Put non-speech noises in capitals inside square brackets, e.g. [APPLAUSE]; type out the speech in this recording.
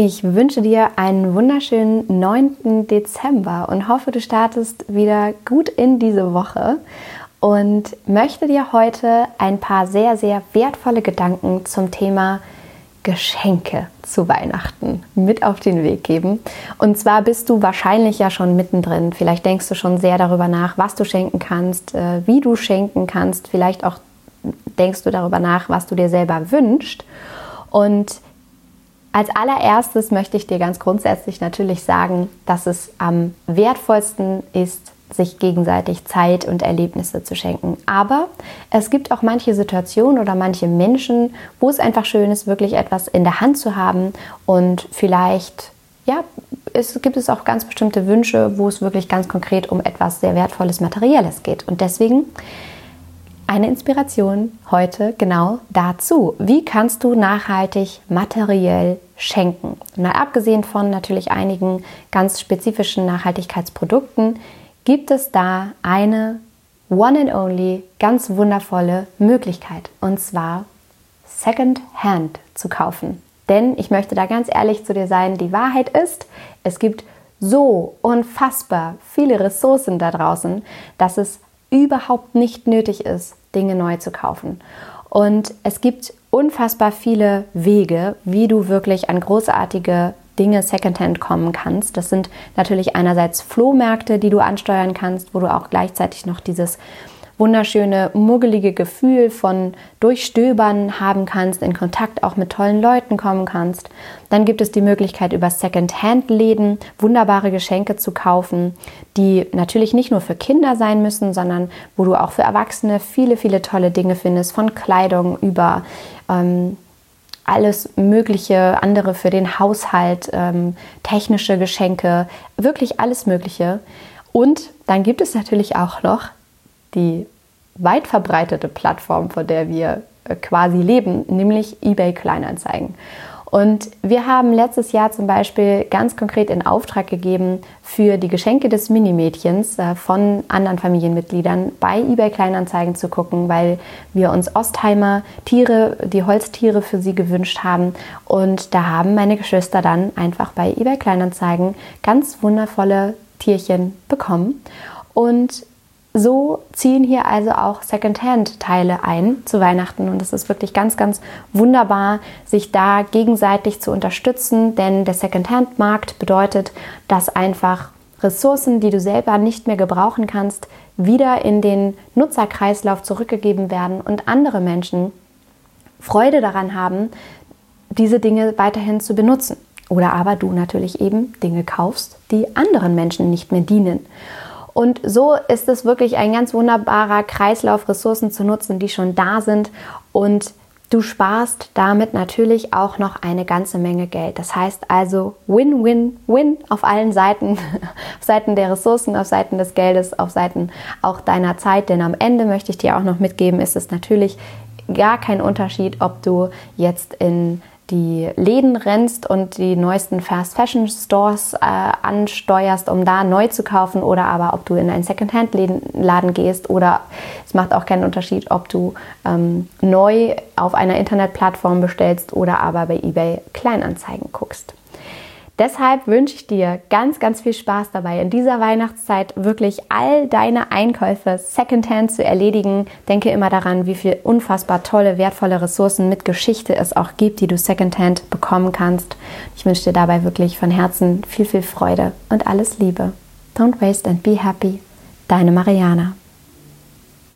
Ich wünsche dir einen wunderschönen 9. Dezember und hoffe, du startest wieder gut in diese Woche und möchte dir heute ein paar sehr, sehr wertvolle Gedanken zum Thema Geschenke zu Weihnachten mit auf den Weg geben. Und zwar bist du wahrscheinlich ja schon mittendrin. Vielleicht denkst du schon sehr darüber nach, was du schenken kannst, äh, wie du schenken kannst. Vielleicht auch denkst du darüber nach, was du dir selber wünschst. Und als allererstes möchte ich dir ganz grundsätzlich natürlich sagen, dass es am wertvollsten ist, sich gegenseitig Zeit und Erlebnisse zu schenken. Aber es gibt auch manche Situationen oder manche Menschen, wo es einfach schön ist, wirklich etwas in der Hand zu haben und vielleicht, ja, es gibt es auch ganz bestimmte Wünsche, wo es wirklich ganz konkret um etwas sehr wertvolles Materielles geht. Und deswegen eine Inspiration heute genau dazu. Wie kannst du nachhaltig materiell schenken? Mal abgesehen von natürlich einigen ganz spezifischen Nachhaltigkeitsprodukten, gibt es da eine one and only ganz wundervolle Möglichkeit und zwar Second Hand zu kaufen. Denn ich möchte da ganz ehrlich zu dir sein, die Wahrheit ist, es gibt so unfassbar viele Ressourcen da draußen, dass es überhaupt nicht nötig ist, Dinge neu zu kaufen. Und es gibt unfassbar viele Wege, wie du wirklich an großartige Dinge Secondhand kommen kannst. Das sind natürlich einerseits Flohmärkte, die du ansteuern kannst, wo du auch gleichzeitig noch dieses wunderschöne, muggelige Gefühl von Durchstöbern haben kannst, in Kontakt auch mit tollen Leuten kommen kannst. Dann gibt es die Möglichkeit, über Second-Hand-Läden wunderbare Geschenke zu kaufen, die natürlich nicht nur für Kinder sein müssen, sondern wo du auch für Erwachsene viele, viele tolle Dinge findest, von Kleidung über ähm, alles mögliche andere für den Haushalt, ähm, technische Geschenke, wirklich alles Mögliche. Und dann gibt es natürlich auch noch die weit verbreitete Plattform, von der wir äh, quasi leben, nämlich eBay Kleinanzeigen. Und wir haben letztes Jahr zum Beispiel ganz konkret in Auftrag gegeben, für die Geschenke des Minimädchens äh, von anderen Familienmitgliedern bei eBay Kleinanzeigen zu gucken, weil wir uns Ostheimer Tiere, die Holztiere für sie gewünscht haben. Und da haben meine Geschwister dann einfach bei eBay Kleinanzeigen ganz wundervolle Tierchen bekommen. Und so ziehen hier also auch Secondhand-Teile ein zu Weihnachten und es ist wirklich ganz, ganz wunderbar, sich da gegenseitig zu unterstützen, denn der Secondhand-Markt bedeutet, dass einfach Ressourcen, die du selber nicht mehr gebrauchen kannst, wieder in den Nutzerkreislauf zurückgegeben werden und andere Menschen Freude daran haben, diese Dinge weiterhin zu benutzen. Oder aber du natürlich eben Dinge kaufst, die anderen Menschen nicht mehr dienen. Und so ist es wirklich ein ganz wunderbarer Kreislauf, Ressourcen zu nutzen, die schon da sind. Und du sparst damit natürlich auch noch eine ganze Menge Geld. Das heißt also Win-Win-Win auf allen Seiten. [LAUGHS] auf Seiten der Ressourcen, auf Seiten des Geldes, auf Seiten auch deiner Zeit. Denn am Ende möchte ich dir auch noch mitgeben, ist es natürlich gar kein Unterschied, ob du jetzt in die Läden rennst und die neuesten Fast Fashion Stores äh, ansteuerst, um da neu zu kaufen, oder aber ob du in einen Secondhand-Laden gehst, oder es macht auch keinen Unterschied, ob du ähm, neu auf einer Internetplattform bestellst oder aber bei eBay Kleinanzeigen guckst. Deshalb wünsche ich dir ganz, ganz viel Spaß dabei, in dieser Weihnachtszeit wirklich all deine Einkäufe secondhand zu erledigen. Denke immer daran, wie viel unfassbar tolle, wertvolle Ressourcen mit Geschichte es auch gibt, die du secondhand bekommen kannst. Ich wünsche dir dabei wirklich von Herzen viel, viel Freude und alles Liebe. Don't waste and be happy. Deine Mariana.